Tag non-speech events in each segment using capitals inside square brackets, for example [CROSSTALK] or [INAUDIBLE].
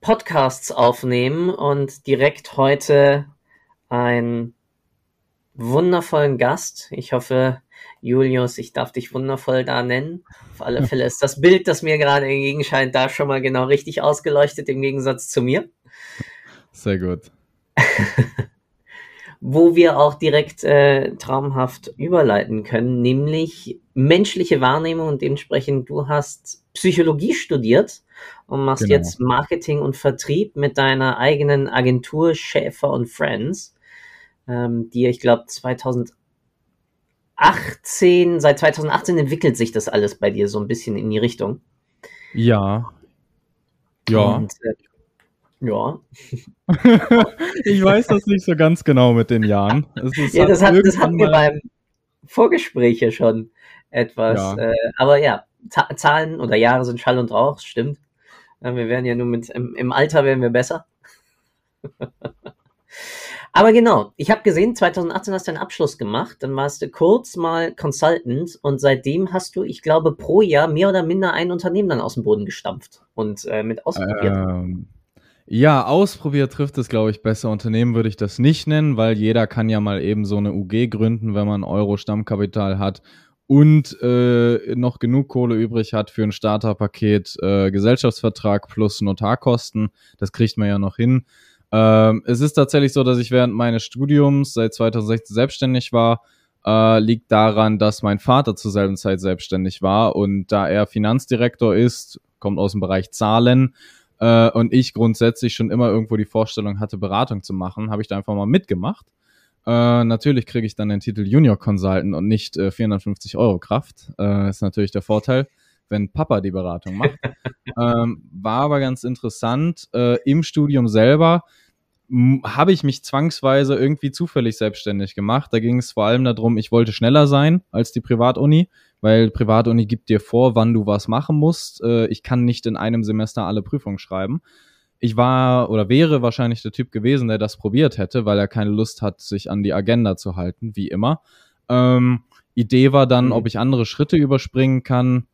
Podcasts aufnehmen und direkt heute einen wundervollen Gast. Ich hoffe, Julius, ich darf dich wundervoll da nennen. Auf alle [LAUGHS] Fälle ist das Bild, das mir gerade entgegenscheint, da schon mal genau richtig ausgeleuchtet im Gegensatz zu mir. Sehr gut. [LAUGHS] Wo wir auch direkt äh, traumhaft überleiten können, nämlich menschliche Wahrnehmung und dementsprechend du hast Psychologie studiert und machst genau. jetzt Marketing und Vertrieb mit deiner eigenen Agentur Schäfer und Friends, ähm, die ich glaube 2018, seit 2018 entwickelt sich das alles bei dir so ein bisschen in die Richtung. Ja. Ja. Und, äh, ja. [LAUGHS] ich weiß das nicht so ganz genau mit den Jahren. ja, das, hat, das hatten wir beim Vorgespräch ja schon etwas. Ja. Äh, aber ja, Zahlen oder Jahre sind Schall und Rauch, stimmt. Wir werden ja nur mit, im, im Alter werden wir besser. [LAUGHS] Aber genau, ich habe gesehen, 2018 hast du einen Abschluss gemacht, dann warst du kurz mal Consultant und seitdem hast du, ich glaube, pro Jahr mehr oder minder ein Unternehmen dann aus dem Boden gestampft und äh, mit ausprobiert. Ähm, ja, ausprobiert trifft es, glaube ich, besser. Unternehmen würde ich das nicht nennen, weil jeder kann ja mal eben so eine UG gründen, wenn man Euro-Stammkapital hat und äh, noch genug Kohle übrig hat für ein Starterpaket, äh, Gesellschaftsvertrag plus Notarkosten. Das kriegt man ja noch hin. Ähm, es ist tatsächlich so, dass ich während meines Studiums seit 2016 selbstständig war. Äh, liegt daran, dass mein Vater zur selben Zeit selbstständig war und da er Finanzdirektor ist, kommt aus dem Bereich Zahlen äh, und ich grundsätzlich schon immer irgendwo die Vorstellung hatte, Beratung zu machen, habe ich da einfach mal mitgemacht äh, natürlich kriege ich dann den Titel Junior Consultant und nicht äh, 450 Euro Kraft. Äh, ist natürlich der Vorteil, wenn Papa die Beratung macht. [LAUGHS] ähm, war aber ganz interessant. Äh, Im Studium selber habe ich mich zwangsweise irgendwie zufällig selbstständig gemacht. Da ging es vor allem darum, ich wollte schneller sein als die Privatuni, weil Privatuni gibt dir vor, wann du was machen musst. Äh, ich kann nicht in einem Semester alle Prüfungen schreiben ich war oder wäre wahrscheinlich der Typ gewesen, der das probiert hätte, weil er keine Lust hat, sich an die Agenda zu halten, wie immer. Ähm, Idee war dann, mhm. ob ich andere Schritte überspringen kann.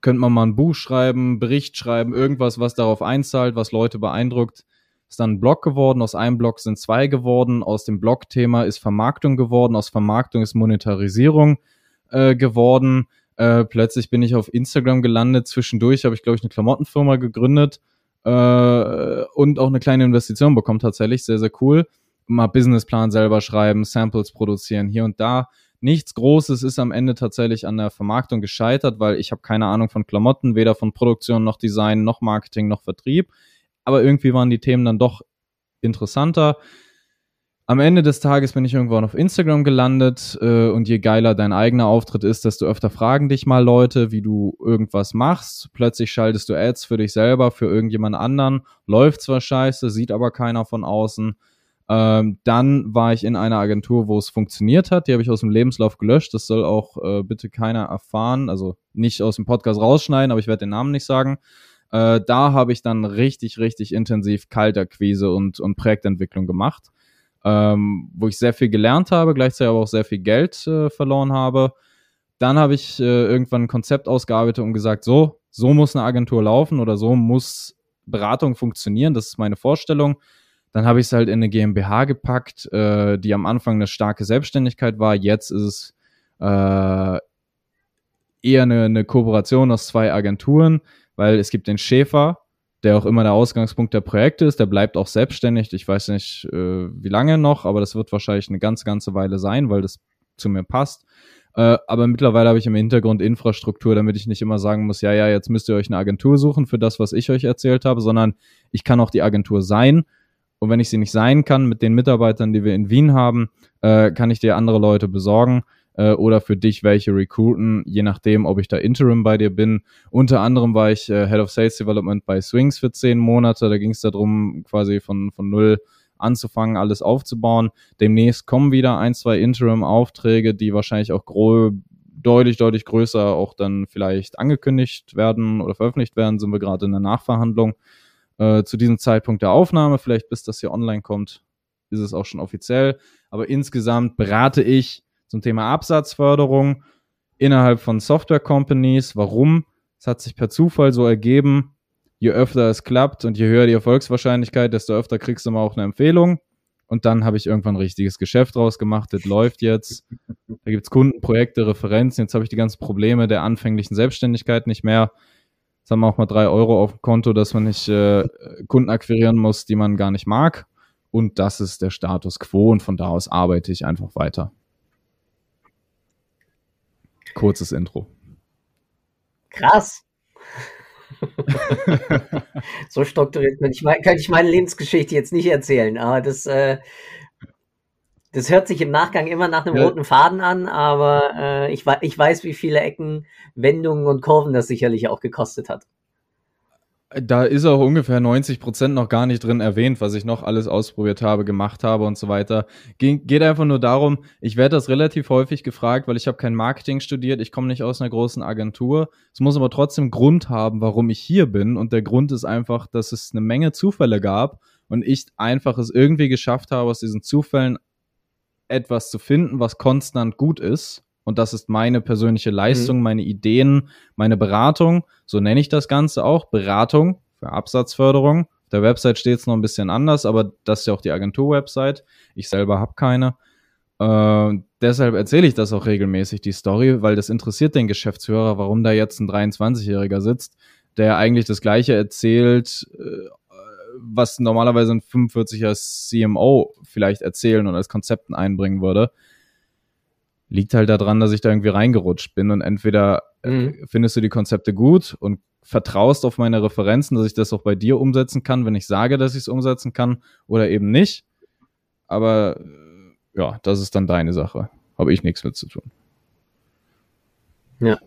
Könnte man mal ein Buch schreiben, Bericht schreiben, irgendwas, was darauf einzahlt, was Leute beeindruckt. Ist dann ein Blog geworden, aus einem Blog sind zwei geworden, aus dem Blog-Thema ist Vermarktung geworden, aus Vermarktung ist Monetarisierung äh, geworden. Äh, plötzlich bin ich auf Instagram gelandet, zwischendurch habe ich, glaube ich, eine Klamottenfirma gegründet äh, und auch eine kleine Investition bekommt tatsächlich. Sehr, sehr cool. Mal Businessplan selber schreiben, Samples produzieren, hier und da. Nichts Großes ist am Ende tatsächlich an der Vermarktung gescheitert, weil ich habe keine Ahnung von Klamotten, weder von Produktion noch Design noch Marketing noch Vertrieb. Aber irgendwie waren die Themen dann doch interessanter am Ende des Tages bin ich irgendwann auf Instagram gelandet äh, und je geiler dein eigener Auftritt ist, desto öfter fragen dich mal Leute, wie du irgendwas machst. Plötzlich schaltest du Ads für dich selber, für irgendjemand anderen. Läuft zwar scheiße, sieht aber keiner von außen. Ähm, dann war ich in einer Agentur, wo es funktioniert hat. Die habe ich aus dem Lebenslauf gelöscht. Das soll auch äh, bitte keiner erfahren. Also nicht aus dem Podcast rausschneiden, aber ich werde den Namen nicht sagen. Äh, da habe ich dann richtig, richtig intensiv Kalterquise und, und Projektentwicklung gemacht ähm, wo ich sehr viel gelernt habe, gleichzeitig aber auch sehr viel Geld äh, verloren habe. Dann habe ich äh, irgendwann ein Konzept ausgearbeitet und gesagt, so, so muss eine Agentur laufen oder so muss Beratung funktionieren. Das ist meine Vorstellung. Dann habe ich es halt in eine GmbH gepackt, äh, die am Anfang eine starke Selbstständigkeit war. Jetzt ist es äh, eher eine, eine Kooperation aus zwei Agenturen, weil es gibt den Schäfer, der auch immer der Ausgangspunkt der Projekte ist. Der bleibt auch selbstständig. Ich weiß nicht, äh, wie lange noch, aber das wird wahrscheinlich eine ganz, ganze Weile sein, weil das zu mir passt. Äh, aber mittlerweile habe ich im Hintergrund Infrastruktur, damit ich nicht immer sagen muss, ja, ja, jetzt müsst ihr euch eine Agentur suchen für das, was ich euch erzählt habe, sondern ich kann auch die Agentur sein. Und wenn ich sie nicht sein kann mit den Mitarbeitern, die wir in Wien haben, äh, kann ich dir andere Leute besorgen äh, oder für dich welche recruiten, je nachdem, ob ich da Interim bei dir bin. Unter anderem war ich äh, Head of Sales Development bei Swings für zehn Monate. Da ging es darum, quasi von, von null anzufangen, alles aufzubauen. Demnächst kommen wieder ein, zwei Interim-Aufträge, die wahrscheinlich auch deutlich, deutlich größer auch dann vielleicht angekündigt werden oder veröffentlicht werden, sind wir gerade in der Nachverhandlung. Äh, zu diesem Zeitpunkt der Aufnahme, vielleicht bis das hier online kommt, ist es auch schon offiziell. Aber insgesamt berate ich zum Thema Absatzförderung innerhalb von Software Companies. Warum? Es hat sich per Zufall so ergeben. Je öfter es klappt und je höher die Erfolgswahrscheinlichkeit, desto öfter kriegst du mal auch eine Empfehlung. Und dann habe ich irgendwann ein richtiges Geschäft draus gemacht. Das läuft jetzt. Da gibt es Kundenprojekte, Referenzen. Jetzt habe ich die ganzen Probleme der anfänglichen Selbstständigkeit nicht mehr. Jetzt haben wir auch mal drei Euro auf dem Konto, dass man nicht äh, Kunden akquirieren muss, die man gar nicht mag. Und das ist der Status quo und von da aus arbeite ich einfach weiter. Kurzes Intro. Krass. [LAUGHS] so strukturiert kann ich, kann ich meine Lebensgeschichte jetzt nicht erzählen, aber das, äh, das hört sich im Nachgang immer nach einem ja. roten Faden an, aber äh, ich, ich weiß, wie viele Ecken, Wendungen und Kurven das sicherlich auch gekostet hat. Da ist auch ungefähr 90 Prozent noch gar nicht drin erwähnt, was ich noch alles ausprobiert habe, gemacht habe und so weiter. Ge geht einfach nur darum, ich werde das relativ häufig gefragt, weil ich habe kein Marketing studiert, ich komme nicht aus einer großen Agentur. Es muss aber trotzdem Grund haben, warum ich hier bin. Und der Grund ist einfach, dass es eine Menge Zufälle gab und ich einfach es irgendwie geschafft habe, aus diesen Zufällen etwas zu finden, was konstant gut ist und das ist meine persönliche Leistung, mhm. meine Ideen, meine Beratung. So nenne ich das Ganze auch. Beratung für Absatzförderung. Auf der Website steht es noch ein bisschen anders, aber das ist ja auch die Agentur-Website. Ich selber habe keine. Äh, deshalb erzähle ich das auch regelmäßig, die Story, weil das interessiert den Geschäftsführer, warum da jetzt ein 23-Jähriger sitzt, der eigentlich das Gleiche erzählt, äh, was normalerweise ein 45er CMO vielleicht erzählen und als Konzepten einbringen würde liegt halt daran, dass ich da irgendwie reingerutscht bin und entweder äh, mhm. findest du die Konzepte gut und vertraust auf meine Referenzen, dass ich das auch bei dir umsetzen kann, wenn ich sage, dass ich es umsetzen kann oder eben nicht. Aber äh, ja, das ist dann deine Sache. Habe ich nichts mit zu tun. Ja,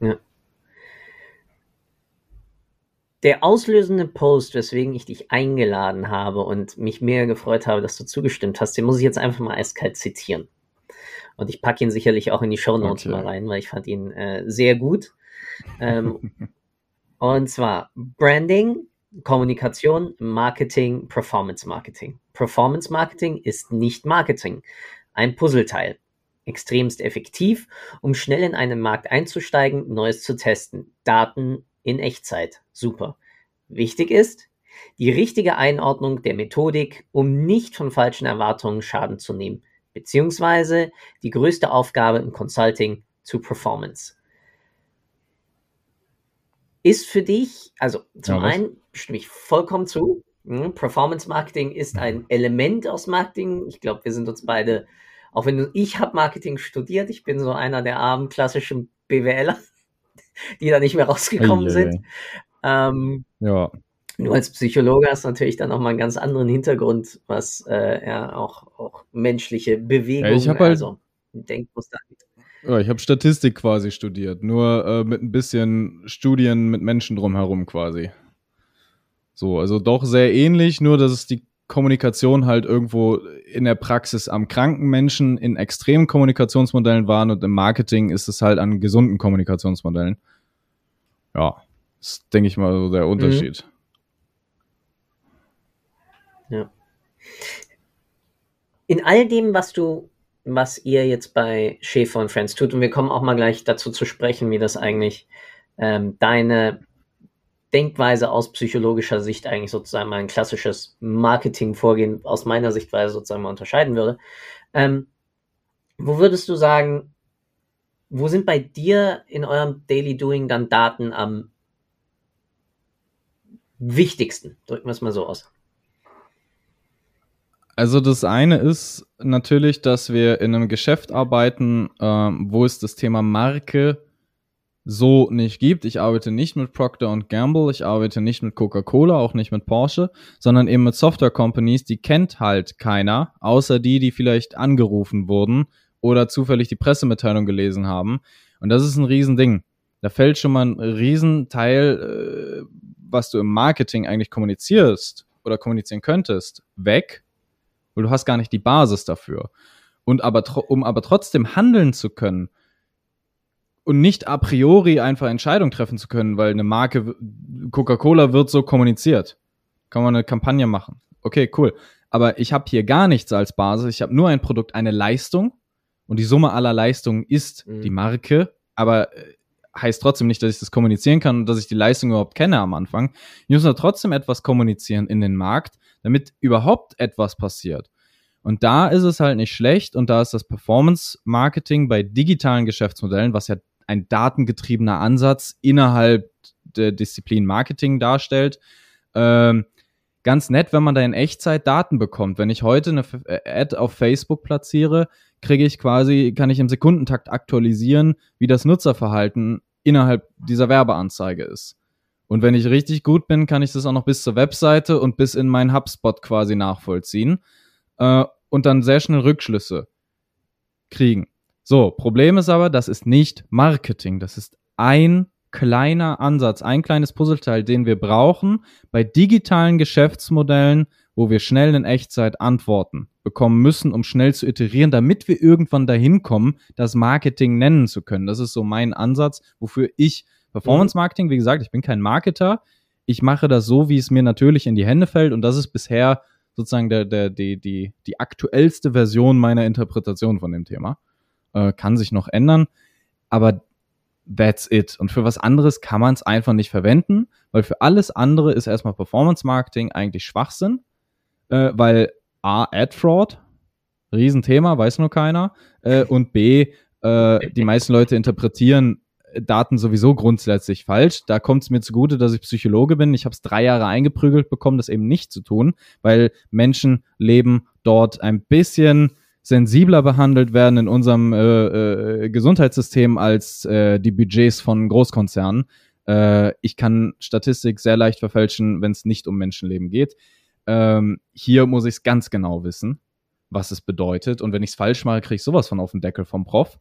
ja. Der auslösende Post, weswegen ich dich eingeladen habe und mich mehr gefreut habe, dass du zugestimmt hast, den muss ich jetzt einfach mal eiskalt zitieren. Und ich packe ihn sicherlich auch in die Show Notes okay. mal rein, weil ich fand ihn äh, sehr gut. Ähm, [LAUGHS] und zwar Branding, Kommunikation, Marketing, Performance Marketing. Performance Marketing ist nicht Marketing, ein Puzzleteil. Extremst effektiv, um schnell in einen Markt einzusteigen, Neues zu testen. Daten in Echtzeit. Super. Wichtig ist, die richtige Einordnung der Methodik, um nicht von falschen Erwartungen Schaden zu nehmen beziehungsweise die größte Aufgabe im Consulting zu Performance. Ist für dich, also zum ja, einen stimme ich vollkommen zu, hm, Performance Marketing ist ein Element aus Marketing. Ich glaube, wir sind uns beide, auch wenn du, ich habe Marketing studiert, ich bin so einer der armen klassischen BWLer, [LAUGHS] die da nicht mehr rausgekommen hey, sind. Ähm, ja. Nur als Psychologe hast du natürlich dann auch mal einen ganz anderen Hintergrund, was äh, ja auch, auch menschliche Bewegung, ja, ich halt, also Denkmuster ja, ich habe Statistik quasi studiert, nur äh, mit ein bisschen Studien mit Menschen drumherum quasi. So, also doch sehr ähnlich, nur dass es die Kommunikation halt irgendwo in der Praxis am kranken Menschen in extremen Kommunikationsmodellen waren und im Marketing ist es halt an gesunden Kommunikationsmodellen. Ja, das denke ich mal so der mhm. Unterschied. Mhm. Ja. In all dem, was du, was ihr jetzt bei Schäfer und Friends tut, und wir kommen auch mal gleich dazu zu sprechen, wie das eigentlich ähm, deine Denkweise aus psychologischer Sicht eigentlich sozusagen mal ein klassisches Marketingvorgehen aus meiner Sichtweise sozusagen mal unterscheiden würde. Ähm, wo würdest du sagen, wo sind bei dir in eurem Daily Doing dann Daten am wichtigsten? Drücken wir es mal so aus. Also das eine ist natürlich, dass wir in einem Geschäft arbeiten, ähm, wo es das Thema Marke so nicht gibt. Ich arbeite nicht mit Procter Gamble, ich arbeite nicht mit Coca-Cola, auch nicht mit Porsche, sondern eben mit Software Companies, die kennt halt keiner, außer die, die vielleicht angerufen wurden oder zufällig die Pressemitteilung gelesen haben. Und das ist ein Riesending. Da fällt schon mal ein Riesenteil, äh, was du im Marketing eigentlich kommunizierst oder kommunizieren könntest, weg weil du hast gar nicht die Basis dafür. Und aber, um aber trotzdem handeln zu können und nicht a priori einfach Entscheidungen treffen zu können, weil eine Marke, Coca-Cola wird so kommuniziert. Kann man eine Kampagne machen. Okay, cool. Aber ich habe hier gar nichts als Basis. Ich habe nur ein Produkt, eine Leistung. Und die Summe aller Leistungen ist mhm. die Marke. Aber äh, heißt trotzdem nicht, dass ich das kommunizieren kann und dass ich die Leistung überhaupt kenne am Anfang. Ich muss trotzdem etwas kommunizieren in den Markt, damit überhaupt etwas passiert. Und da ist es halt nicht schlecht und da ist das Performance Marketing bei digitalen Geschäftsmodellen, was ja ein datengetriebener Ansatz innerhalb der Disziplin Marketing darstellt, ähm, ganz nett, wenn man da in Echtzeit Daten bekommt. Wenn ich heute eine äh, Ad auf Facebook platziere, kriege ich quasi, kann ich im Sekundentakt aktualisieren, wie das Nutzerverhalten innerhalb dieser Werbeanzeige ist. Und wenn ich richtig gut bin, kann ich das auch noch bis zur Webseite und bis in meinen HubSpot quasi nachvollziehen äh, und dann sehr schnell Rückschlüsse kriegen. So, Problem ist aber, das ist nicht Marketing. Das ist ein kleiner Ansatz, ein kleines Puzzleteil, den wir brauchen bei digitalen Geschäftsmodellen, wo wir schnell in Echtzeit Antworten bekommen müssen, um schnell zu iterieren, damit wir irgendwann dahin kommen, das Marketing nennen zu können. Das ist so mein Ansatz, wofür ich Performance Marketing, wie gesagt, ich bin kein Marketer. Ich mache das so, wie es mir natürlich in die Hände fällt und das ist bisher sozusagen der, der, die, die, die aktuellste Version meiner Interpretation von dem Thema. Äh, kann sich noch ändern, aber that's it. Und für was anderes kann man es einfach nicht verwenden, weil für alles andere ist erstmal Performance Marketing eigentlich Schwachsinn, äh, weil A, Ad Fraud, Riesenthema, weiß nur keiner, äh, und B, äh, die meisten Leute interpretieren Daten sowieso grundsätzlich falsch. Da kommt es mir zugute, dass ich Psychologe bin. Ich habe es drei Jahre eingeprügelt bekommen, das eben nicht zu tun, weil Menschen leben dort ein bisschen sensibler behandelt werden in unserem äh, äh, Gesundheitssystem als äh, die Budgets von Großkonzernen. Äh, ich kann Statistik sehr leicht verfälschen, wenn es nicht um Menschenleben geht. Ähm, hier muss ich es ganz genau wissen, was es bedeutet. Und wenn ich es falsch mache, kriege ich sowas von auf den Deckel vom Prof.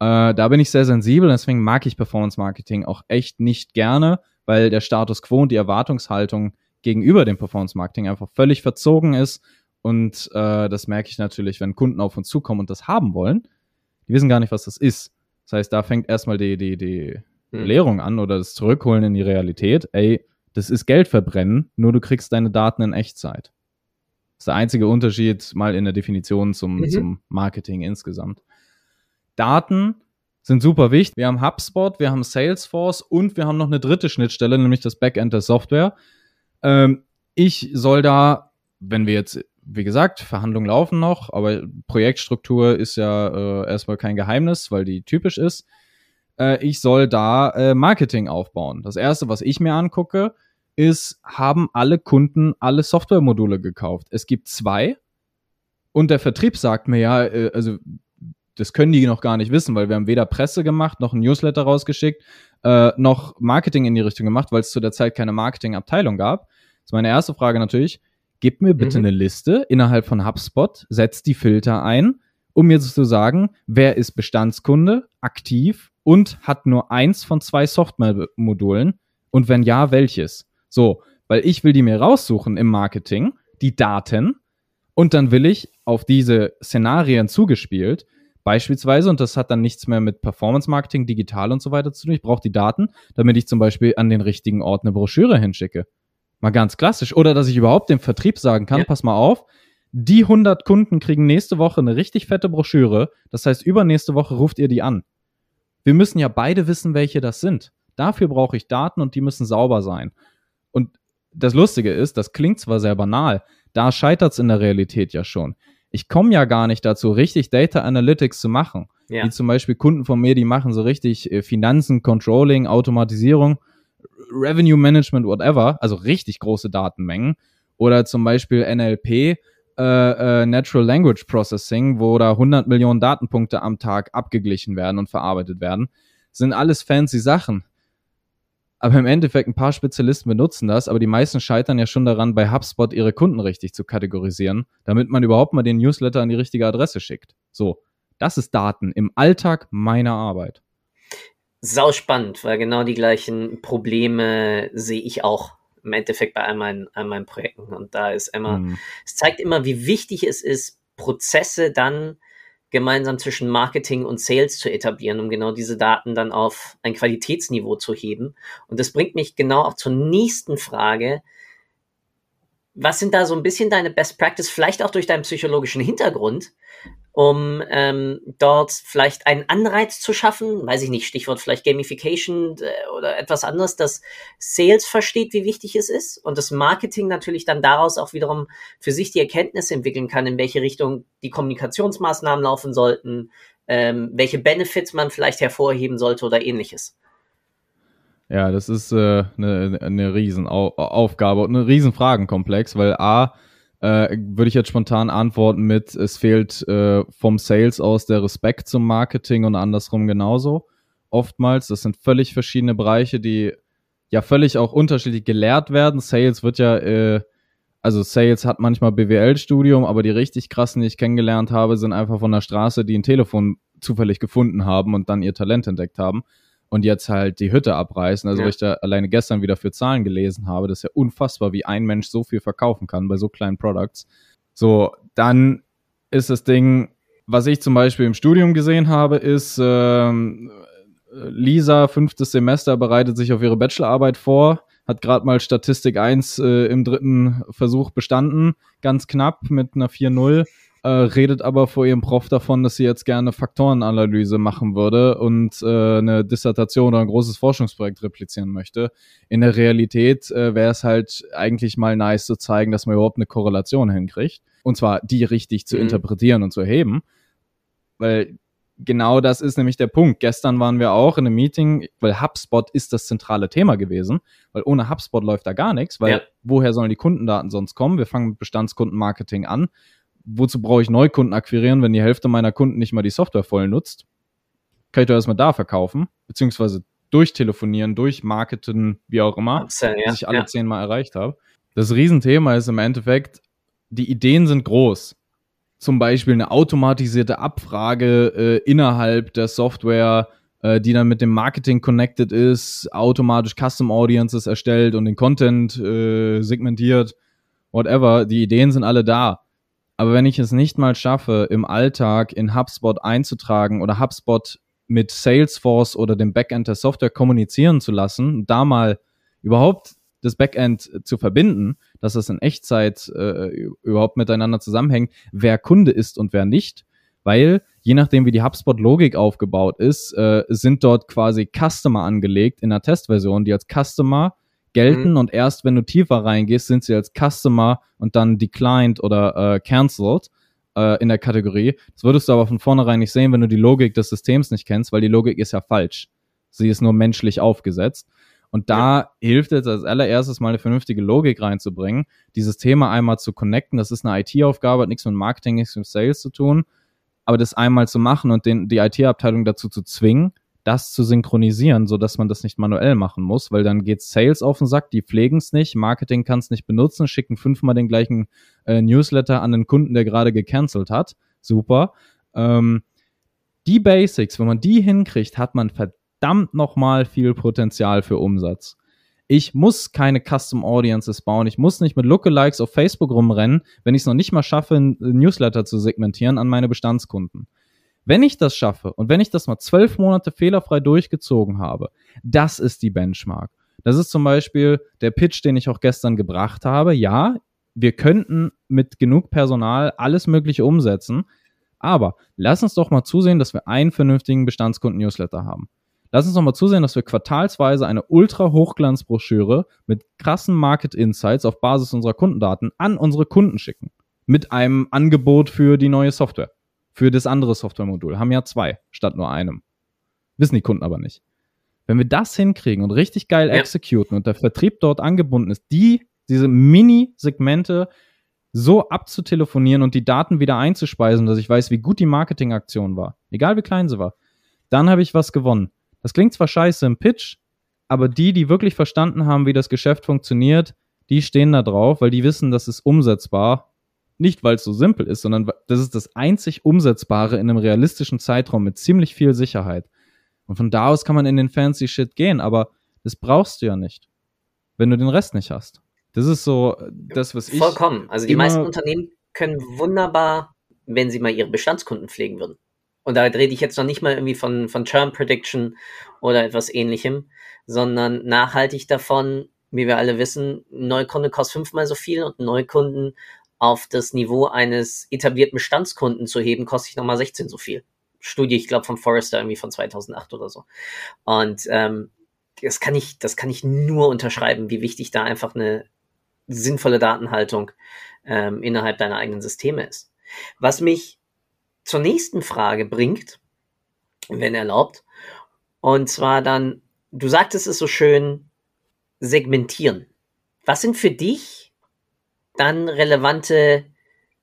Äh, da bin ich sehr sensibel, deswegen mag ich Performance Marketing auch echt nicht gerne, weil der Status quo und die Erwartungshaltung gegenüber dem Performance Marketing einfach völlig verzogen ist und äh, das merke ich natürlich, wenn Kunden auf uns zukommen und das haben wollen. Die wissen gar nicht, was das ist. Das heißt, da fängt erstmal die, die, die hm. Lehrung an oder das Zurückholen in die Realität. Ey, das ist Geld verbrennen, nur du kriegst deine Daten in Echtzeit. Das ist der einzige Unterschied mal in der Definition zum, mhm. zum Marketing insgesamt. Daten sind super wichtig. Wir haben HubSpot, wir haben Salesforce und wir haben noch eine dritte Schnittstelle, nämlich das Backend der Software. Ähm, ich soll da, wenn wir jetzt wie gesagt, Verhandlungen laufen noch, aber Projektstruktur ist ja äh, erstmal kein Geheimnis, weil die typisch ist. Äh, ich soll da äh, Marketing aufbauen. Das erste, was ich mir angucke, ist, haben alle Kunden alle Softwaremodule gekauft? Es gibt zwei und der Vertrieb sagt mir ja, äh, also das können die noch gar nicht wissen, weil wir haben weder Presse gemacht, noch ein Newsletter rausgeschickt, äh, noch Marketing in die Richtung gemacht, weil es zu der Zeit keine Marketingabteilung gab. Das ist meine erste Frage natürlich gib mir bitte mhm. eine Liste innerhalb von HubSpot, setz die Filter ein, um mir zu sagen, wer ist Bestandskunde, aktiv und hat nur eins von zwei Software-Modulen und wenn ja, welches? So, weil ich will die mir raussuchen im Marketing, die Daten und dann will ich auf diese Szenarien zugespielt, beispielsweise, und das hat dann nichts mehr mit Performance-Marketing, digital und so weiter zu tun, ich brauche die Daten, damit ich zum Beispiel an den richtigen Ort eine Broschüre hinschicke. Mal ganz klassisch. Oder dass ich überhaupt dem Vertrieb sagen kann, ja. pass mal auf, die 100 Kunden kriegen nächste Woche eine richtig fette Broschüre. Das heißt, übernächste Woche ruft ihr die an. Wir müssen ja beide wissen, welche das sind. Dafür brauche ich Daten und die müssen sauber sein. Und das Lustige ist, das klingt zwar sehr banal, da scheitert es in der Realität ja schon. Ich komme ja gar nicht dazu, richtig Data Analytics zu machen. Ja. Wie zum Beispiel Kunden von mir, die machen so richtig äh, Finanzen, Controlling, Automatisierung Revenue Management, whatever, also richtig große Datenmengen. Oder zum Beispiel NLP, äh, äh, Natural Language Processing, wo da 100 Millionen Datenpunkte am Tag abgeglichen werden und verarbeitet werden. sind alles fancy Sachen. Aber im Endeffekt, ein paar Spezialisten benutzen das, aber die meisten scheitern ja schon daran, bei HubSpot ihre Kunden richtig zu kategorisieren, damit man überhaupt mal den Newsletter an die richtige Adresse schickt. So, das ist Daten im Alltag meiner Arbeit sau spannend, weil genau die gleichen Probleme sehe ich auch im Endeffekt bei all meinen, all meinen Projekten. Und da ist immer, mhm. es zeigt immer, wie wichtig es ist, Prozesse dann gemeinsam zwischen Marketing und Sales zu etablieren, um genau diese Daten dann auf ein Qualitätsniveau zu heben. Und das bringt mich genau auch zur nächsten Frage. Was sind da so ein bisschen deine Best Practice, vielleicht auch durch deinen psychologischen Hintergrund? um ähm, dort vielleicht einen Anreiz zu schaffen, weiß ich nicht, Stichwort vielleicht Gamification äh, oder etwas anderes, dass Sales versteht, wie wichtig es ist und das Marketing natürlich dann daraus auch wiederum für sich die Erkenntnisse entwickeln kann, in welche Richtung die Kommunikationsmaßnahmen laufen sollten, ähm, welche Benefits man vielleicht hervorheben sollte oder ähnliches. Ja, das ist äh, eine, eine Riesenaufgabe und ein Riesenfragenkomplex, weil A, äh, würde ich jetzt spontan antworten mit, es fehlt äh, vom Sales aus der Respekt zum Marketing und andersrum genauso. Oftmals, das sind völlig verschiedene Bereiche, die ja völlig auch unterschiedlich gelehrt werden. Sales wird ja, äh, also Sales hat manchmal BWL-Studium, aber die richtig krassen, die ich kennengelernt habe, sind einfach von der Straße, die ein Telefon zufällig gefunden haben und dann ihr Talent entdeckt haben und jetzt halt die Hütte abreißen. Also, ja. ich da alleine gestern wieder für Zahlen gelesen habe, das ist ja unfassbar, wie ein Mensch so viel verkaufen kann bei so kleinen Products. So, dann ist das Ding, was ich zum Beispiel im Studium gesehen habe, ist, ähm, Lisa, fünftes Semester, bereitet sich auf ihre Bachelorarbeit vor, hat gerade mal Statistik 1 äh, im dritten Versuch bestanden, ganz knapp mit einer 4-0 äh, redet aber vor ihrem Prof davon, dass sie jetzt gerne Faktorenanalyse machen würde und äh, eine Dissertation oder ein großes Forschungsprojekt replizieren möchte. In der Realität äh, wäre es halt eigentlich mal nice zu zeigen, dass man überhaupt eine Korrelation hinkriegt. Und zwar die richtig zu mhm. interpretieren und zu erheben. Weil genau das ist nämlich der Punkt. Gestern waren wir auch in einem Meeting, weil HubSpot ist das zentrale Thema gewesen, weil ohne HubSpot läuft da gar nichts, weil ja. woher sollen die Kundendaten sonst kommen? Wir fangen mit Bestandskundenmarketing an wozu brauche ich Neukunden akquirieren, wenn die Hälfte meiner Kunden nicht mal die Software voll nutzt? Kann ich doch erstmal da verkaufen, beziehungsweise durchtelefonieren, durchmarketen, wie auch immer, Upsell, ja, ich alle ja. zehnmal erreicht habe. Das Riesenthema ist im Endeffekt, die Ideen sind groß. Zum Beispiel eine automatisierte Abfrage äh, innerhalb der Software, äh, die dann mit dem Marketing connected ist, automatisch Custom Audiences erstellt und den Content äh, segmentiert, whatever. Die Ideen sind alle da. Aber wenn ich es nicht mal schaffe, im Alltag in HubSpot einzutragen oder HubSpot mit Salesforce oder dem Backend der Software kommunizieren zu lassen, da mal überhaupt das Backend zu verbinden, dass es in Echtzeit äh, überhaupt miteinander zusammenhängt, wer Kunde ist und wer nicht, weil je nachdem, wie die HubSpot-Logik aufgebaut ist, äh, sind dort quasi Customer angelegt in der Testversion, die als Customer gelten mhm. und erst wenn du tiefer reingehst, sind sie als Customer und dann declined oder äh, cancelled äh, in der Kategorie. Das würdest du aber von vornherein nicht sehen, wenn du die Logik des Systems nicht kennst, weil die Logik ist ja falsch. Sie ist nur menschlich aufgesetzt. Und da ja. hilft es als allererstes mal eine vernünftige Logik reinzubringen, dieses Thema einmal zu connecten. Das ist eine IT-Aufgabe, hat nichts mit Marketing, nichts mit Sales zu tun. Aber das einmal zu machen und den, die IT-Abteilung dazu zu zwingen, das zu synchronisieren, so dass man das nicht manuell machen muss, weil dann geht Sales auf den Sack, die pflegen es nicht, Marketing kann es nicht benutzen, schicken fünfmal den gleichen äh, Newsletter an den Kunden, der gerade gecancelt hat. Super. Ähm, die Basics, wenn man die hinkriegt, hat man verdammt nochmal viel Potenzial für Umsatz. Ich muss keine Custom Audiences bauen. Ich muss nicht mit Lookalikes auf Facebook rumrennen, wenn ich es noch nicht mal schaffe, ein Newsletter zu segmentieren an meine Bestandskunden. Wenn ich das schaffe und wenn ich das mal zwölf Monate fehlerfrei durchgezogen habe, das ist die Benchmark. Das ist zum Beispiel der Pitch, den ich auch gestern gebracht habe. Ja, wir könnten mit genug Personal alles Mögliche umsetzen, aber lass uns doch mal zusehen, dass wir einen vernünftigen Bestandskunden-Newsletter haben. Lass uns doch mal zusehen, dass wir quartalsweise eine ultra-Hochglanzbroschüre mit krassen Market Insights auf Basis unserer Kundendaten an unsere Kunden schicken. Mit einem Angebot für die neue Software für das andere Softwaremodul. Haben ja zwei statt nur einem. Wissen die Kunden aber nicht. Wenn wir das hinkriegen und richtig geil ja. exekuten und der Vertrieb dort angebunden ist, die, diese Mini-Segmente so abzutelefonieren und die Daten wieder einzuspeisen, dass ich weiß, wie gut die Marketingaktion war, egal wie klein sie war, dann habe ich was gewonnen. Das klingt zwar scheiße im Pitch, aber die, die wirklich verstanden haben, wie das Geschäft funktioniert, die stehen da drauf, weil die wissen, das ist umsetzbar nicht, weil es so simpel ist, sondern das ist das einzig Umsetzbare in einem realistischen Zeitraum mit ziemlich viel Sicherheit. Und von da aus kann man in den fancy Shit gehen, aber das brauchst du ja nicht. wenn du den Rest nicht hast. Das ist so das, was ich. Vollkommen. Also die meisten Unternehmen können wunderbar, wenn sie mal ihre Bestandskunden pflegen würden. Und da rede ich jetzt noch nicht mal irgendwie von, von Churn Prediction oder etwas ähnlichem, sondern nachhaltig davon, wie wir alle wissen, ein Neukunde kostet fünfmal so viel und ein Neukunden auf das Niveau eines etablierten Bestandskunden zu heben, kostet nochmal 16 so viel. Studie, ich glaube, von Forrester irgendwie von 2008 oder so. Und ähm, das kann ich, das kann ich nur unterschreiben, wie wichtig da einfach eine sinnvolle Datenhaltung ähm, innerhalb deiner eigenen Systeme ist. Was mich zur nächsten Frage bringt, wenn erlaubt, und zwar dann, du sagtest es so schön, segmentieren. Was sind für dich dann relevante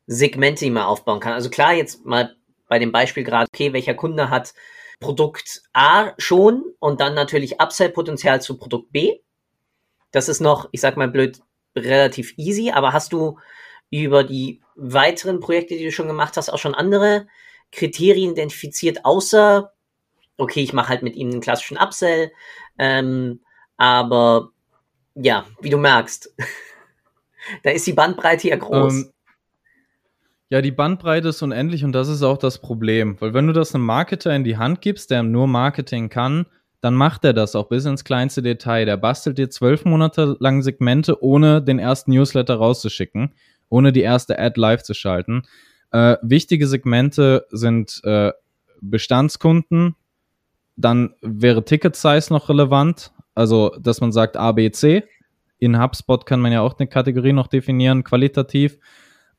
Segmente, die man aufbauen kann? Also klar, jetzt mal bei dem Beispiel gerade, okay, welcher Kunde hat Produkt A schon und dann natürlich Upsell-Potenzial zu Produkt B. Das ist noch, ich sag mal blöd, relativ easy, aber hast du über die weiteren Projekte, die du schon gemacht hast, auch schon andere Kriterien identifiziert, außer, okay, ich mache halt mit ihm einen klassischen Upsell, ähm, aber ja, wie du merkst, [LAUGHS] da ist die Bandbreite ja groß. Ähm, ja, die Bandbreite ist unendlich und das ist auch das Problem. Weil wenn du das einem Marketer in die Hand gibst, der nur Marketing kann, dann macht er das auch bis ins kleinste Detail. Der bastelt dir zwölf Monate lang Segmente, ohne den ersten Newsletter rauszuschicken, ohne die erste Ad live zu schalten. Äh, wichtige Segmente sind äh, Bestandskunden, dann wäre Ticket Size noch relevant, also dass man sagt A, B, C. In HubSpot kann man ja auch eine Kategorie noch definieren, qualitativ.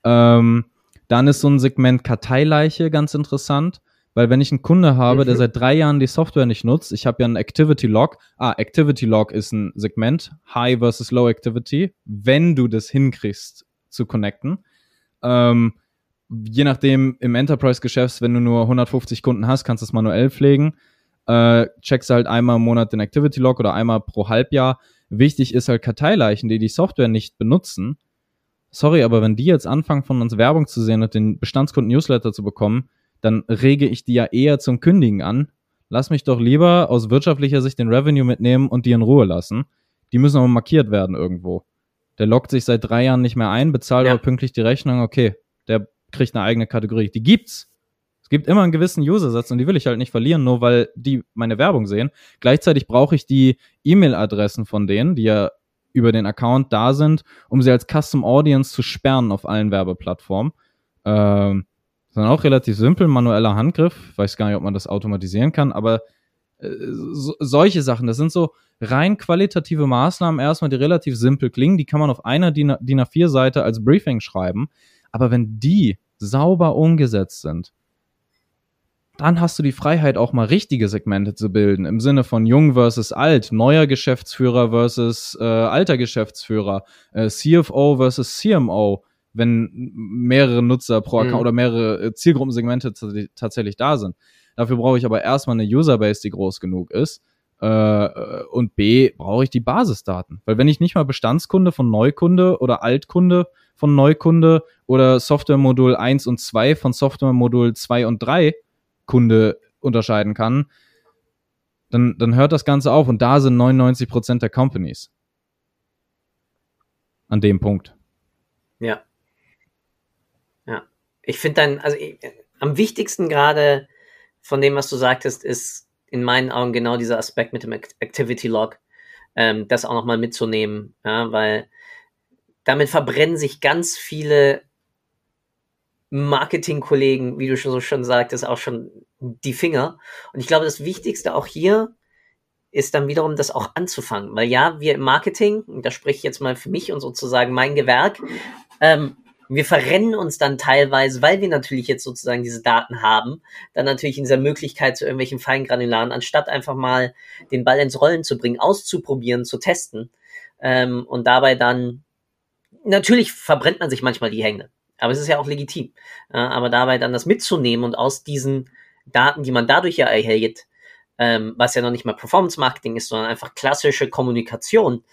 Ähm, dann ist so ein Segment Karteileiche ganz interessant, weil wenn ich einen Kunde habe, mhm. der seit drei Jahren die Software nicht nutzt, ich habe ja einen Activity Log. Ah, Activity Log ist ein Segment, High versus Low Activity, wenn du das hinkriegst zu connecten. Ähm, je nachdem im Enterprise-Geschäft, wenn du nur 150 Kunden hast, kannst du es manuell pflegen. Äh, checkst halt einmal im Monat den Activity Log oder einmal pro Halbjahr. Wichtig ist halt Karteileichen, die die Software nicht benutzen, sorry, aber wenn die jetzt anfangen, von uns Werbung zu sehen und den Bestandskunden-Newsletter zu bekommen, dann rege ich die ja eher zum Kündigen an. Lass mich doch lieber aus wirtschaftlicher Sicht den Revenue mitnehmen und die in Ruhe lassen. Die müssen aber markiert werden irgendwo. Der lockt sich seit drei Jahren nicht mehr ein, bezahlt ja. aber pünktlich die Rechnung, okay, der kriegt eine eigene Kategorie. Die gibt's. Es gibt immer einen gewissen Usersatz und die will ich halt nicht verlieren, nur weil die meine Werbung sehen. Gleichzeitig brauche ich die E-Mail-Adressen von denen, die ja über den Account da sind, um sie als Custom Audience zu sperren auf allen Werbeplattformen. Ähm, ist auch relativ simpel, manueller Handgriff. Ich weiß gar nicht, ob man das automatisieren kann, aber äh, so, solche Sachen, das sind so rein qualitative Maßnahmen erstmal, die relativ simpel klingen. Die kann man auf einer DIN A4-Seite als Briefing schreiben. Aber wenn die sauber umgesetzt sind, dann hast du die Freiheit, auch mal richtige Segmente zu bilden, im Sinne von jung versus alt, neuer Geschäftsführer versus äh, alter Geschäftsführer, äh, CFO versus CMO, wenn mehrere Nutzer pro Account mhm. oder mehrere äh, Zielgruppensegmente tatsächlich da sind. Dafür brauche ich aber erstmal eine Userbase, die groß genug ist. Äh, und B, brauche ich die Basisdaten. Weil wenn ich nicht mal Bestandskunde von Neukunde oder Altkunde von Neukunde oder Softwaremodul 1 und 2 von Softwaremodul 2 und 3 Kunde unterscheiden kann, dann, dann hört das Ganze auf und da sind 99 Prozent der Companies. An dem Punkt. Ja. Ja. Ich finde dann, also ich, am wichtigsten gerade von dem, was du sagtest, ist in meinen Augen genau dieser Aspekt mit dem Activity Log, ähm, das auch nochmal mitzunehmen, ja, weil damit verbrennen sich ganz viele Marketingkollegen, wie du schon so schon sagtest, auch schon die Finger. Und ich glaube, das Wichtigste auch hier ist dann wiederum das auch anzufangen. Weil ja, wir im Marketing, da spreche ich jetzt mal für mich und sozusagen mein Gewerk, ähm, wir verrennen uns dann teilweise, weil wir natürlich jetzt sozusagen diese Daten haben, dann natürlich in dieser Möglichkeit zu irgendwelchen Feingranularen, anstatt einfach mal den Ball ins Rollen zu bringen, auszuprobieren, zu testen ähm, und dabei dann, natürlich verbrennt man sich manchmal die Hände. Aber es ist ja auch legitim. Aber dabei dann das mitzunehmen und aus diesen Daten, die man dadurch ja erhält, ähm, was ja noch nicht mal Performance Marketing ist, sondern einfach klassische Kommunikation,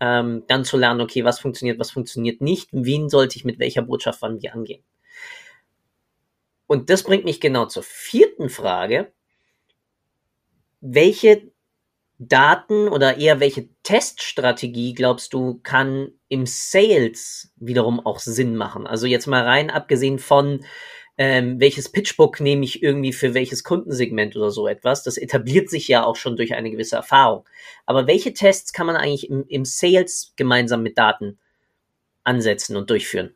ähm, dann zu lernen, okay, was funktioniert, was funktioniert nicht, wen sollte ich mit welcher Botschaft wann wie angehen. Und das bringt mich genau zur vierten Frage. Welche Daten oder eher welche Teststrategie glaubst du kann im Sales wiederum auch Sinn machen? Also jetzt mal rein abgesehen von ähm, welches Pitchbook nehme ich irgendwie für welches Kundensegment oder so etwas. Das etabliert sich ja auch schon durch eine gewisse Erfahrung. Aber welche Tests kann man eigentlich im, im Sales gemeinsam mit Daten ansetzen und durchführen?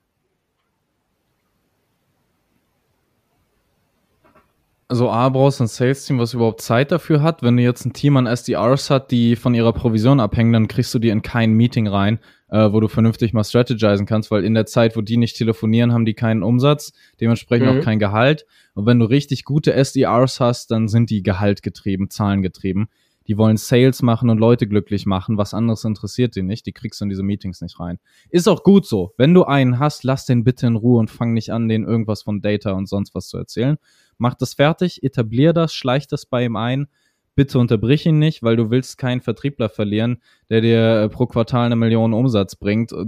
Also A, brauchst du ein Sales-Team, was überhaupt Zeit dafür hat. Wenn du jetzt ein Team an SDRs hat, die von ihrer Provision abhängen, dann kriegst du die in kein Meeting rein, äh, wo du vernünftig mal strategisen kannst, weil in der Zeit, wo die nicht telefonieren, haben die keinen Umsatz, dementsprechend mhm. auch kein Gehalt. Und wenn du richtig gute SDRs hast, dann sind die gehaltgetrieben, zahlengetrieben. Die wollen Sales machen und Leute glücklich machen. Was anderes interessiert die nicht. Die kriegst du in diese Meetings nicht rein. Ist auch gut so. Wenn du einen hast, lass den bitte in Ruhe und fang nicht an, den irgendwas von Data und sonst was zu erzählen mach das fertig, etablier das, schleich das bei ihm ein. Bitte unterbrich ihn nicht, weil du willst keinen Vertriebler verlieren, der dir äh, pro Quartal eine Million Umsatz bringt, äh,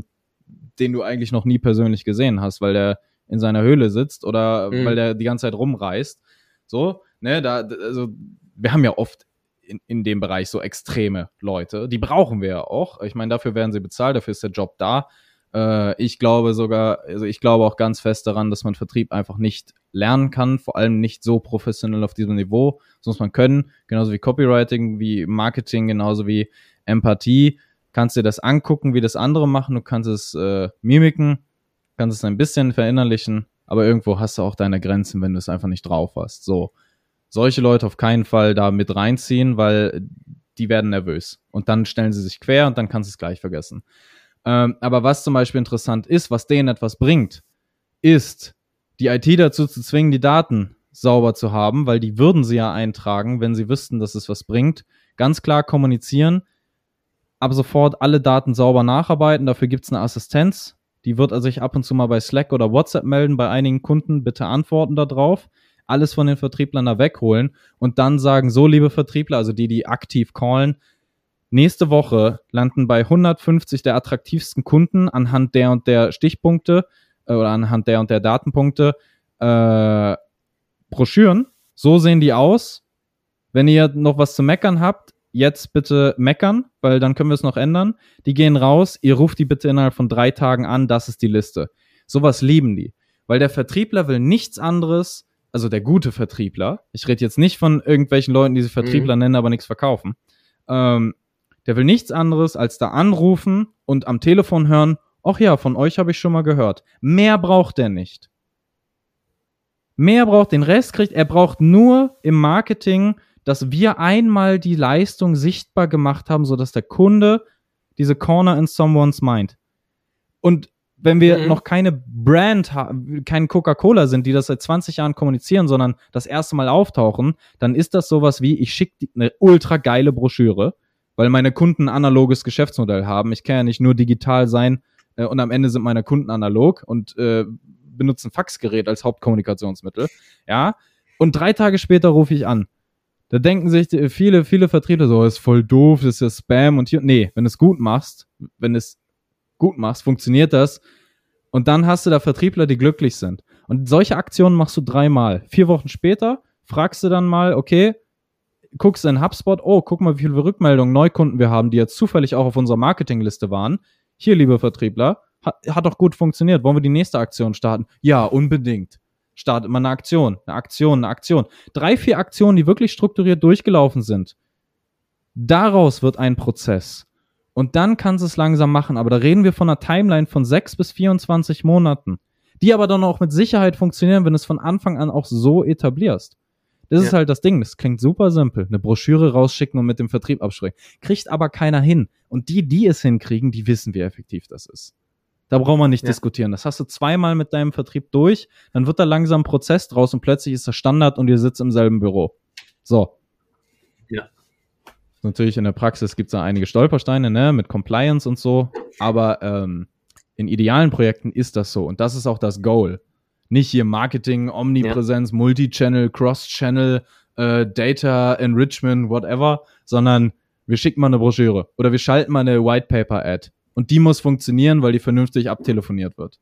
den du eigentlich noch nie persönlich gesehen hast, weil der in seiner Höhle sitzt oder mhm. weil der die ganze Zeit rumreist. So, ne, da, also, wir haben ja oft in, in dem Bereich so extreme Leute. Die brauchen wir ja auch. Ich meine, dafür werden sie bezahlt, dafür ist der Job da. Äh, ich glaube sogar, also ich glaube auch ganz fest daran, dass man Vertrieb einfach nicht lernen kann, vor allem nicht so professionell auf diesem Niveau. Das muss man können, genauso wie Copywriting, wie Marketing, genauso wie Empathie. Kannst dir das angucken, wie das andere machen, du kannst es äh, mimiken, kannst es ein bisschen verinnerlichen, aber irgendwo hast du auch deine Grenzen, wenn du es einfach nicht drauf hast. So. Solche Leute auf keinen Fall da mit reinziehen, weil die werden nervös. Und dann stellen sie sich quer und dann kannst du es gleich vergessen. Ähm, aber was zum Beispiel interessant ist, was denen etwas bringt, ist, die IT dazu zu zwingen, die Daten sauber zu haben, weil die würden sie ja eintragen, wenn sie wüssten, dass es was bringt. Ganz klar kommunizieren, ab sofort alle Daten sauber nacharbeiten. Dafür gibt es eine Assistenz. Die wird also sich ab und zu mal bei Slack oder WhatsApp melden, bei einigen Kunden bitte antworten darauf. Alles von den Vertrieblern da wegholen und dann sagen, so liebe Vertriebler, also die, die aktiv callen, Nächste Woche landen bei 150 der attraktivsten Kunden anhand der und der Stichpunkte äh, oder anhand der und der Datenpunkte äh, Broschüren. So sehen die aus. Wenn ihr noch was zu meckern habt, jetzt bitte meckern, weil dann können wir es noch ändern. Die gehen raus, ihr ruft die bitte innerhalb von drei Tagen an, das ist die Liste. Sowas lieben die. Weil der Vertriebler will nichts anderes, also der gute Vertriebler, ich rede jetzt nicht von irgendwelchen Leuten, die sich Vertriebler mhm. nennen, aber nichts verkaufen, ähm, der will nichts anderes als da anrufen und am Telefon hören, ach ja, von euch habe ich schon mal gehört. Mehr braucht er nicht. Mehr braucht, den Rest kriegt, er braucht nur im Marketing, dass wir einmal die Leistung sichtbar gemacht haben, sodass der Kunde diese Corner in someone's mind. Und wenn wir mhm. noch keine Brand kein Coca-Cola sind, die das seit 20 Jahren kommunizieren, sondern das erste Mal auftauchen, dann ist das sowas wie, ich schicke eine ultra geile Broschüre weil meine Kunden analoges Geschäftsmodell haben. Ich kann ja nicht nur digital sein äh, und am Ende sind meine Kunden analog und äh, benutzen Faxgerät als Hauptkommunikationsmittel. Ja. Und drei Tage später rufe ich an. Da denken sich viele, viele Vertriebler so, ist voll doof, das ist ja Spam und hier. Nee, wenn du es gut machst, wenn es gut machst, funktioniert das. Und dann hast du da Vertriebler, die glücklich sind. Und solche Aktionen machst du dreimal. Vier Wochen später fragst du dann mal, okay, guckst in HubSpot, oh, guck mal, wie viele Rückmeldungen Neukunden wir haben, die jetzt zufällig auch auf unserer Marketingliste waren. Hier, liebe Vertriebler, hat, hat doch gut funktioniert. Wollen wir die nächste Aktion starten? Ja, unbedingt. Startet man eine Aktion, eine Aktion, eine Aktion. Drei, vier Aktionen, die wirklich strukturiert durchgelaufen sind. Daraus wird ein Prozess. Und dann kannst du es langsam machen. Aber da reden wir von einer Timeline von sechs bis 24 Monaten. Die aber dann auch mit Sicherheit funktionieren, wenn du es von Anfang an auch so etablierst. Das ja. ist halt das Ding. Das klingt super simpel. Eine Broschüre rausschicken und mit dem Vertrieb absprechen. Kriegt aber keiner hin. Und die, die es hinkriegen, die wissen, wie effektiv das ist. Da braucht man nicht ja. diskutieren. Das hast du zweimal mit deinem Vertrieb durch, dann wird da langsam ein Prozess draus und plötzlich ist das Standard und ihr sitzt im selben Büro. So. Ja. Natürlich in der Praxis gibt es da einige Stolpersteine, ne, mit Compliance und so, aber ähm, in idealen Projekten ist das so und das ist auch das Goal nicht hier Marketing, Omnipräsenz, ja. Multichannel, Cross-Channel, äh, Data Enrichment, whatever, sondern wir schicken mal eine Broschüre oder wir schalten mal eine White Paper Ad und die muss funktionieren, weil die vernünftig abtelefoniert wird.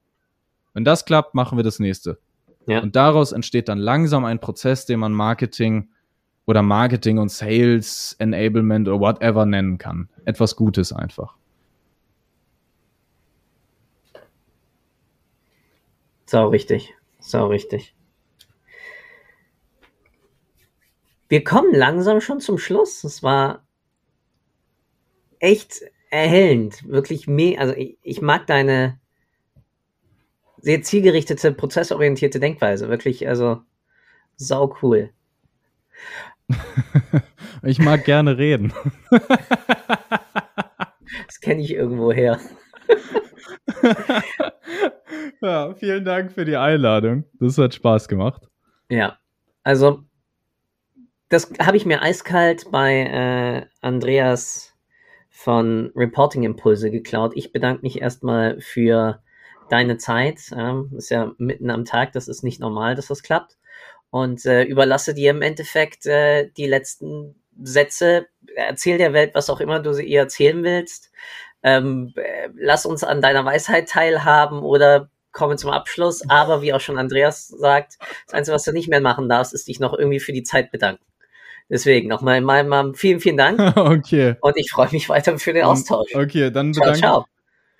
Wenn das klappt, machen wir das nächste. Ja. Und daraus entsteht dann langsam ein Prozess, den man Marketing oder Marketing und Sales Enablement oder whatever nennen kann. Etwas Gutes einfach. Sau richtig. Sau richtig. Wir kommen langsam schon zum Schluss. Es war echt erhellend. Wirklich me also ich, ich mag deine sehr zielgerichtete, prozessorientierte Denkweise. Wirklich, also sau cool. [LAUGHS] ich mag gerne reden. das kenne ich irgendwo her. [LAUGHS] ja, vielen Dank für die Einladung. Das hat Spaß gemacht. Ja, also das habe ich mir eiskalt bei äh, Andreas von Reporting Impulse geklaut. Ich bedanke mich erstmal für deine Zeit. Ähm, ist ja mitten am Tag, das ist nicht normal, dass das klappt. Und äh, überlasse dir im Endeffekt äh, die letzten Sätze. Erzähl der Welt, was auch immer du ihr erzählen willst. Ähm, äh, lass uns an deiner Weisheit teilhaben oder komme zum Abschluss. Aber wie auch schon Andreas sagt, das Einzige, was du nicht mehr machen darfst, ist dich noch irgendwie für die Zeit bedanken. Deswegen nochmal in meinem Namen vielen, vielen Dank. [LAUGHS] okay. Und ich freue mich weiter für den Austausch. Okay, dann bedanke ciao, ciao.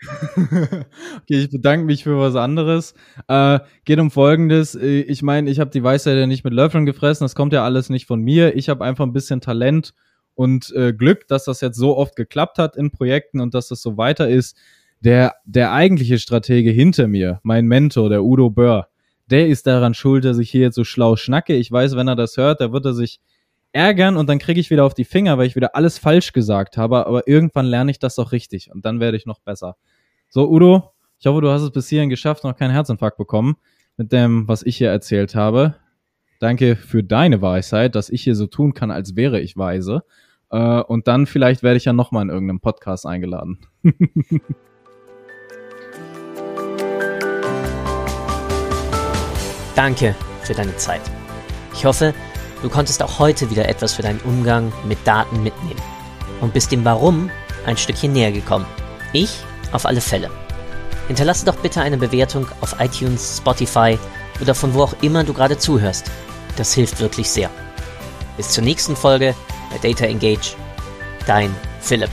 [LAUGHS] okay, ich bedanke mich für was anderes. Äh, geht um Folgendes. Äh, ich meine, ich habe die Weisheit ja nicht mit Löffeln gefressen. Das kommt ja alles nicht von mir. Ich habe einfach ein bisschen Talent und äh, Glück, dass das jetzt so oft geklappt hat in Projekten und dass das so weiter ist. Der, der eigentliche Stratege hinter mir, mein Mentor, der Udo Börr, der ist daran schuld, dass ich hier jetzt so schlau schnacke. Ich weiß, wenn er das hört, da wird er sich ärgern und dann kriege ich wieder auf die Finger, weil ich wieder alles falsch gesagt habe, aber irgendwann lerne ich das auch richtig und dann werde ich noch besser. So, Udo, ich hoffe, du hast es bis hierhin geschafft, noch keinen Herzinfarkt bekommen mit dem, was ich hier erzählt habe. Danke für deine Weisheit, dass ich hier so tun kann, als wäre ich weise. Äh, und dann vielleicht werde ich ja nochmal in irgendeinem Podcast eingeladen. [LAUGHS] Danke für deine Zeit. Ich hoffe, Du konntest auch heute wieder etwas für deinen Umgang mit Daten mitnehmen und bist dem Warum ein Stückchen näher gekommen. Ich auf alle Fälle. Hinterlasse doch bitte eine Bewertung auf iTunes, Spotify oder von wo auch immer du gerade zuhörst. Das hilft wirklich sehr. Bis zur nächsten Folge bei Data Engage. Dein Philipp.